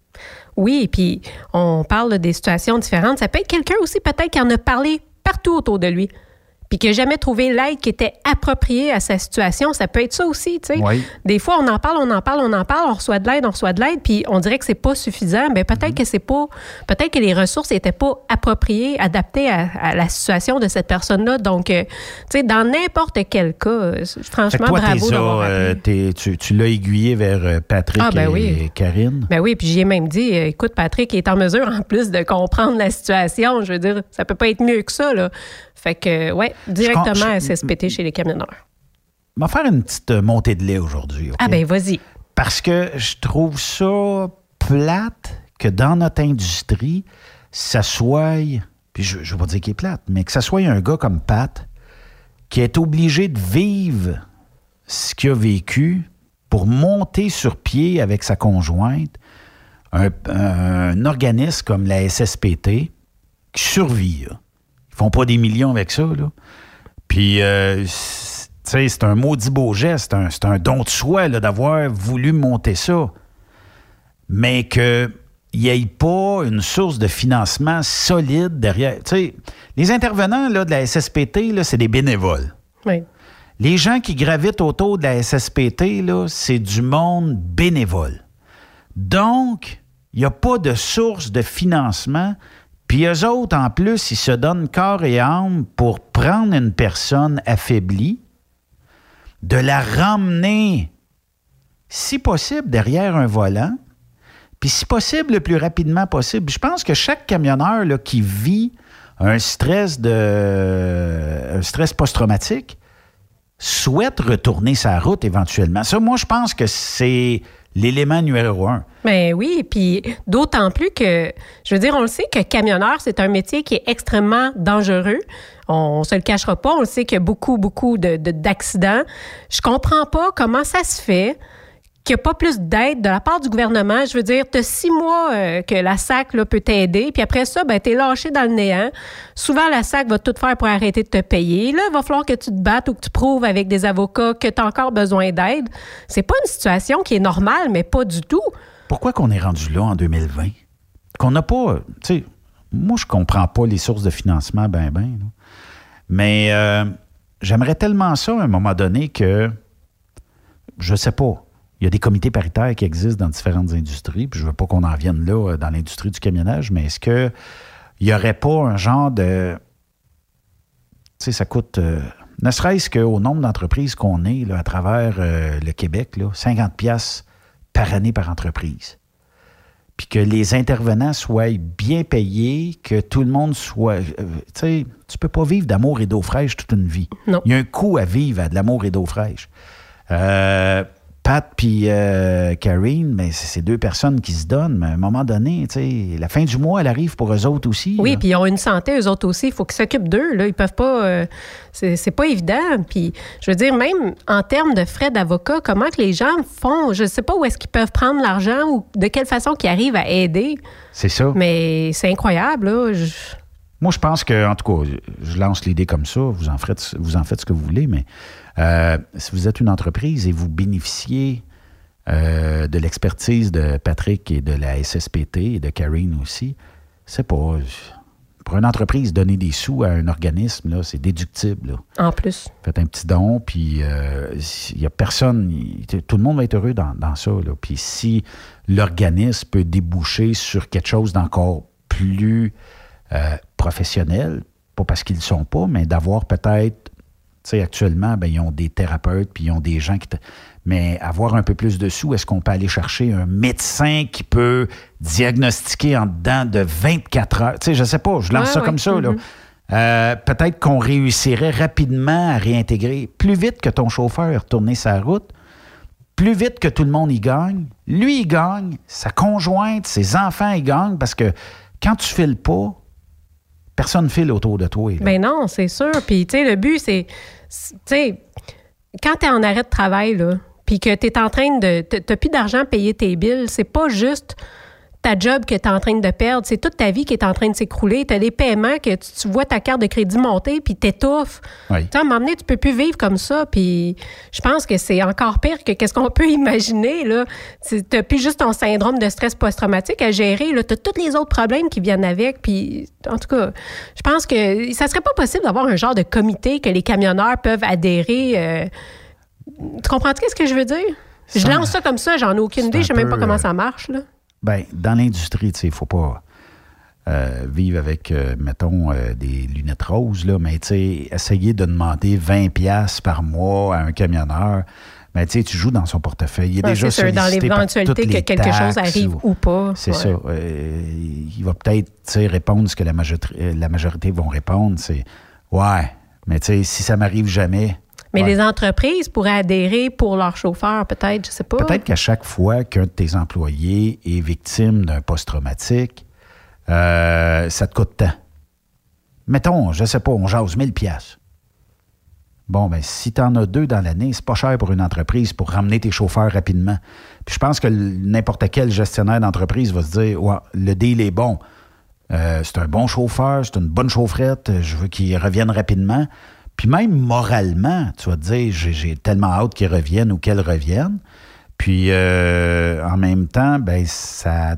Oui, puis on parle des situations différentes. Ça peut être quelqu'un aussi, peut-être, qui en a parlé partout autour de lui. Puis qui n'a jamais trouvé l'aide qui était appropriée à sa situation. Ça peut être ça aussi, tu sais. Oui. Des fois, on en parle, on en parle, on en parle, on reçoit de l'aide, on reçoit de l'aide, puis on dirait que c'est pas suffisant. Ben peut-être que c'est pas, peut-être que les ressources n'étaient pas appropriées, adaptées à, à la situation de cette personne-là. Donc, euh, tu sais, dans n'importe quel cas, euh, franchement, toi, bravo d'avoir euh, tu, tu l'as aiguillé vers Patrick Ah, ben et oui. Karine? Ben oui, puis j'y ai même dit, euh, écoute, Patrick est en mesure en plus de comprendre la situation. Je veux dire, ça peut pas être mieux que ça, là. Fait que, ouais, directement Je- à SSPT chez les camionneurs. On va faire une petite euh, montée de lait aujourd'hui. Ah, ben vas-y. Parce que je trouve ça plate que dans notre industrie, ça soit, puis je ne veux pas dire qu'il est plate, mais que ça soit un gars comme Pat qui est obligé de vivre ce qu'il a vécu pour monter sur pied avec sa conjointe un, un organisme comme la SSPT qui survit. là. Ils font pas des millions avec ça. Là. Puis, euh, c'est- tu sais, c'est un maudit beau geste, c'est un, don de soi d'avoir voulu monter ça. Mais qu'il n'y ait pas une source de financement solide derrière. Tu sais, les intervenants là, de la SSPT, c'est des bénévoles. Oui. Les gens qui gravitent autour de la SSPT, c'est du monde bénévole. Donc, il n'y a pas de source de financement. Puis eux autres, en plus, ils se donnent corps et âme pour prendre une personne affaiblie, de la ramener, si possible, derrière un volant, puis si possible, le plus rapidement possible. Je pense que chaque camionneur là, qui vit un stress de un stress post-traumatique souhaite retourner sa route éventuellement. Ça, moi, je pense que c'est l'élément numéro un. Ben oui, puis d'autant plus que, je veux dire, on le sait que camionneur, c'est un métier qui est extrêmement dangereux. On, se le cachera pas. On le sait qu'il y a beaucoup, beaucoup de- de- d'accidents. Je comprends pas comment ça se fait qu'il n'y a pas plus d'aide de la part du gouvernement. Je veux dire, tu as six mois euh, que la SAC peut t'aider, puis après ça, ben, tu es lâché dans le néant. Souvent, la SAC va tout faire pour arrêter de te payer. Là, il va falloir que tu te battes ou que tu prouves avec des avocats que tu as encore besoin d'aide. C'est pas une situation qui est normale, mais pas du tout. Pourquoi qu'on est rendu là en 2020? Qu'on n'a pas. Tu sais, moi, je comprends pas les sources de financement, ben, ben. Mais euh, j'aimerais tellement ça à un moment donné que. Je sais pas. Il y a des comités paritaires qui existent dans différentes industries, puis je veux pas qu'on en vienne là euh, dans l'industrie du camionnage, mais est-ce que il y aurait pas un genre de. Tu sais, ça coûte. euh, ne serait-ce qu'au nombre d'entreprises qu'on est là, à travers euh, le Québec, là, 50 pièces par année par entreprise. Puis que les intervenants soient bien payés, que tout le monde soit. euh, tu sais, tu peux pas vivre d'amour et d'eau fraîche toute une vie. Non. Il y a un coût à vivre à de l'amour et d'eau fraîche. Euh, Pat puis euh, Karine, ben, c'est deux personnes qui se donnent, mais à un moment donné, la fin du mois, elle arrive pour eux autres aussi. Oui, puis ils ont une santé, eux autres aussi. Il faut qu'ils s'occupent d'eux. Là. Ils peuvent pas. euh, c'est pas évident. Puis, je veux dire, même en termes de frais d'avocat, comment que les gens font? Je sais pas où est-ce qu'ils peuvent prendre l'argent ou de quelle façon qu'ils arrivent à aider. C'est ça. Mais c'est incroyable, là. Je- Moi, je pense que, en tout cas, je lance l'idée comme ça. Vous en faites, vous en faites ce que vous voulez, mais euh, si vous êtes une entreprise et vous bénéficiez euh, de l'expertise de Patrick et de la SSPT et de Karine aussi, c'est pas. Pour une entreprise, donner des sous à un organisme, là, c'est déductible. là. En plus. Faites un petit don, puis euh, il y a personne, tout le monde va être heureux dans, dans ça. là. Puis si l'organisme peut déboucher sur quelque chose d'encore plus euh, professionnel, pas parce qu'ils ne le sont pas, mais d'avoir peut-être, sais, actuellement, ben, ils ont des thérapeutes, puis ils ont des gens qui... te- Mais avoir un peu plus de sous, est-ce qu'on peut aller chercher un médecin qui peut diagnostiquer en dedans de 24 heures? Tu sais, je sais pas, je lance Ouais, ça ouais. comme ça, là. Mhm. Euh, peut-être qu'on réussirait rapidement à réintégrer plus vite que ton chauffeur tourner sa route, plus vite que tout le monde y gagne. Lui, il gagne, sa conjointe, ses enfants, ils gagnent parce que quand tu files pas, personne file autour de toi. là. Ben non, c'est sûr. Puis, tu sais, le but, c'est. Tu sais, quand tu es en arrêt de travail, là, puis que tu es en train de. Tu plus d'argent à payer tes billes, c'est pas juste ta job que tu es en train de perdre, c'est toute ta vie qui est en train de s'écrouler. Tu as des paiements que tu, tu vois ta carte de crédit monter, puis t'étouffes. Oui. Tu sais, à un moment donné, tu peux plus vivre comme ça. Puis je pense que c'est encore pire que qu'est-ce qu'on peut imaginer. Tu n'as plus juste ton syndrome de stress post-traumatique à gérer. Tu as tous les autres problèmes qui viennent avec. Puis en tout cas, je pense que ça serait pas possible d'avoir un genre de comité que les camionneurs peuvent adhérer. euh, tu comprends ce que je veux dire? Je lance ça comme ça, j'en ai aucune idée, je sais même pas comment euh, ça marche. Là. Ben, dans l'industrie, tu sais, il faut pas euh, vivre avec, euh, mettons, euh, des lunettes roses, là, mais tu sais, essayer de demander 20 pièces par mois à un camionneur, ben, tu sais, tu joues dans son portefeuille. Il est Ouais, déjà c'est sûr, dans l'éventualité que quelque chose arrive ou- ou pas. C'est Ouais. ça. Il va peut-être, tu sais, répondre ce que la majorité, la majorité vont répondre, c'est « Ouais, mais tu sais, si ça m'arrive jamais... » Mais Ouais. les entreprises pourraient adhérer pour leurs chauffeurs, peut-être, je sais pas. Peut-être qu'à chaque fois qu'un de tes employés est victime d'un post-traumatique, euh, ça te coûte tant. Mettons, je sais pas, on jase 1000 pièces. Bon, ben si tu en as deux dans l'année, c'est pas cher pour une entreprise pour ramener tes chauffeurs rapidement. Puis je pense que n'importe quel gestionnaire d'entreprise va se dire ouais, le deal est bon. Euh, c'est un bon chauffeur, c'est une bonne chaufferette, je veux qu'il revienne rapidement. Puis même moralement, tu vas te dire j'ai, tellement hâte qu'il revienne ou qu'elle revienne. Puis euh, en même temps, ben ça,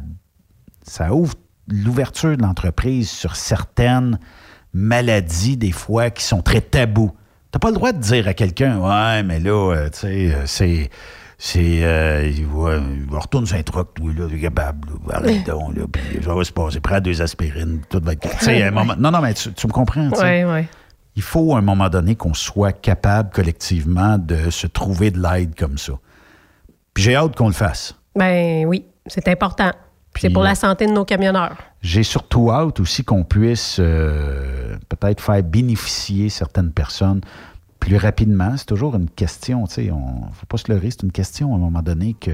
ça ouvre l'ouverture de l'entreprise sur certaines maladies, des fois, qui sont très tabous. T'as pas le droit de dire à quelqu'un, ouais, mais là, euh, tu sais, euh, c'est. C'est. Euh, il va, il va retourner sur un truck, toi, là, t'es capable, là, arrête donc, là, puis ça va se passer, prends deux aspirines, tout va être. Tu sais, à un moment. Non, non, mais tu, tu me comprends, tu sais. Oui, oui. Il faut, à un moment donné, qu'on soit capable collectivement de se trouver de l'aide comme ça. Puis j'ai hâte qu'on le fasse. Ben oui, c'est important. C'est pour la santé de nos camionneurs. J'ai surtout hâte aussi qu'on puisse euh, peut-être faire bénéficier certaines personnes plus rapidement. C'est toujours une question, tu sais, on faut pas se leurrer, c'est une question à un moment donné que,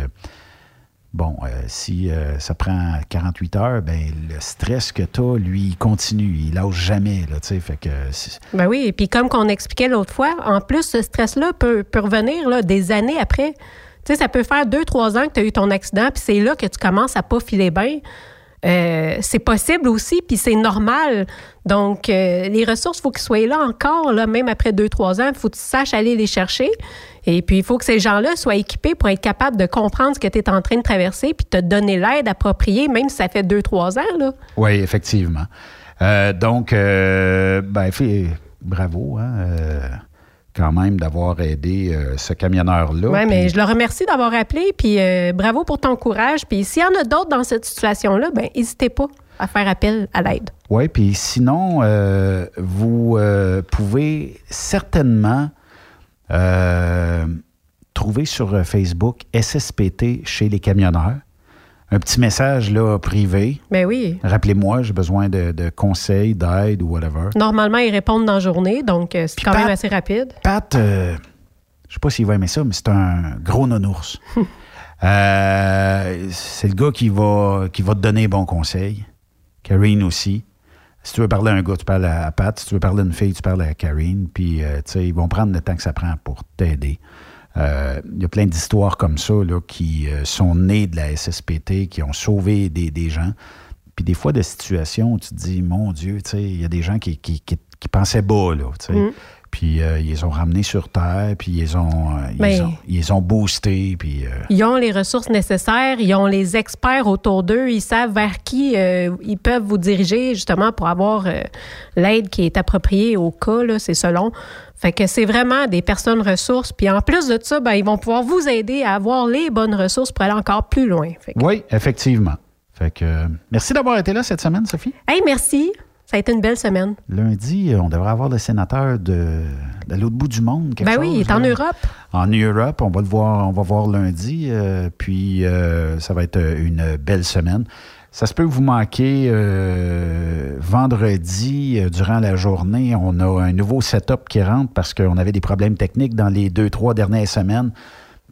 bon, euh, si euh, ça prend 48 heures, ben le stress que tu as, lui, il continue, il lâche jamais, là, tu sais, fait que... Ben oui, et puis comme qu'on expliquait l'autre fois, en plus, ce stress-là peut, peut revenir là, des années après. Tu sais, ça peut faire deux, trois ans que tu as eu ton accident, puis c'est là que tu commences à pas filer bien. Euh, c'est possible aussi, puis c'est normal. Donc, euh, les ressources, il faut qu'ils soient là encore, là, même après deux, trois ans. Il faut que tu saches aller les chercher. Et puis, il faut que ces gens-là soient équipés pour être capables de comprendre ce que tu es en train de traverser, puis te donner l'aide appropriée, même si ça fait deux, trois ans. Là. Oui, effectivement. Euh, donc, ben, bravo, hein, quand même, d'avoir aidé euh, ce camionneur-là. Oui, mais je le remercie d'avoir appelé, puis euh, bravo pour ton courage. Puis s'il y en a d'autres dans cette situation-là, ben n'hésitez pas à faire appel à l'aide. Oui, puis sinon, euh, vous pouvez certainement trouver sur Facebook SSPT chez les camionneurs. Un petit message là, privé. Ben oui. Rappelez-moi, j'ai besoin de, de conseils, d'aide ou whatever. Normalement, ils répondent dans la journée, donc euh, c'est quand Pat- même assez rapide. Pat, euh, sais pas s'il va aimer ça, mais c'est un gros nounours. Euh, c'est le gars qui va, qui va te donner bons conseils. Karine aussi. Si tu veux parler à un gars, tu parles à Pat. Si tu veux parler à une fille, tu parles à Karine. Puis, euh, tu sais, ils vont prendre le temps que ça prend pour t'aider. Euh, Il y a plein d'histoires comme ça là, qui euh, sont nées de la SSPT, qui ont sauvé des, des gens. Puis des fois, de situations où tu te dis, mon Dieu, tu sais, il y a des gens qui, qui, qui- qui pensaient bas, là. Mm. Puis euh, ils les ont ramenés sur Terre, puis ils les ont, euh, ils Ben- ont, ils ont boostés, puis... euh, Ils ont les ressources nécessaires, ils ont les experts autour d'eux, ils savent vers qui euh, ils peuvent vous diriger justement pour avoir euh, l'aide qui est appropriée au cas, c'est selon. Fait que c'est vraiment des personnes ressources. Puis en plus de ça, ben, ils vont pouvoir vous aider à avoir les bonnes ressources pour aller encore plus loin. Fait que- Oui, effectivement. Fait que, euh, merci d'avoir été là cette semaine, Sophie. Hey, merci. Ça a été une belle semaine. Lundi, euh, on devrait avoir le sénateur de, de l'autre bout du monde. quelque Ben oui, il est en. Europe. En Europe, on va le voir, on va voir lundi, euh, puis euh, ça va être une belle semaine. Ça se peut vous manquer euh, vendredi, euh, durant la journée, on a un nouveau setup qui rentre parce qu'on avait des problèmes techniques dans les deux, trois dernières semaines.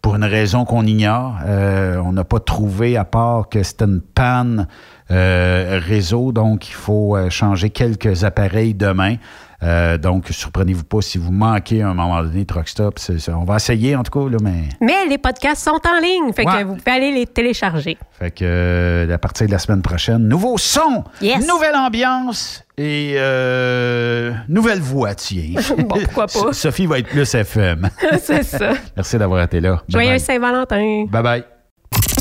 Pour une raison qu'on ignore, Euh, on n'a pas trouvé à part que c'était une panne euh, réseau, donc il faut euh, changer quelques appareils demain. Euh, donc, surprenez-vous pas si vous manquez à un moment donné Truck Stop. C'est- c'est- on va essayer en tout cas, là, mais Mais les podcasts sont en ligne. Fait Ouais. que vous pouvez aller les télécharger. fait que euh, à partir de la semaine prochaine, nouveau son, Yes. nouvelle ambiance et euh, nouvelle voix, tiens. Bon, pourquoi pas? Sophie va être plus FM. c'est ça. Merci d'avoir été là. Joyeux Saint-Valentin. Bye bye.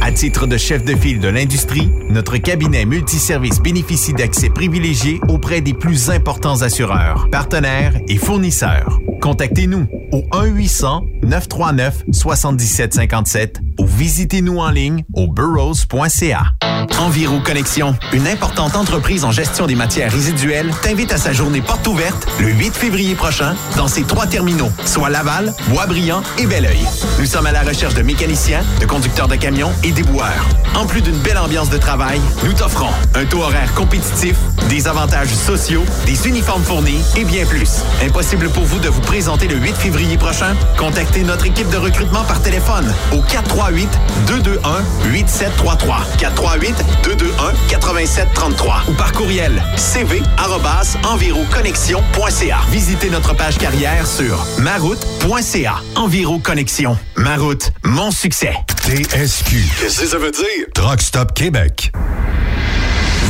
À titre de chef de file de l'industrie, notre cabinet multiservice bénéficie d'accès privilégié auprès des plus importants assureurs, partenaires et fournisseurs. Contactez-nous au 1-800-939-7757 ou visitez-nous en ligne au burrows.ca. Enviro Connexion, une importante entreprise en gestion des matières résiduelles, t'invite à sa journée porte ouverte le 8 février prochain dans ses trois terminaux, soit Laval, Boisbriand et Belleuil. Nous sommes à la recherche de mécaniciens, de conducteurs de camions et déboueurs. En plus d'une belle ambiance de travail, nous t'offrons un taux horaire compétitif, des avantages sociaux, des uniformes fournis et bien plus. Impossible pour vous de vous présenter le 8 février prochain? Contactez notre équipe de recrutement par téléphone au 438 221 8733 438 221 8733 ou par courriel cv@enviroconnexion.ca. Visitez notre page carrière sur maroute.ca. Enviro Connexion. Ma route, mon succès. TSQ. Qu'est-ce que ça veut dire? Truck Stop Québec.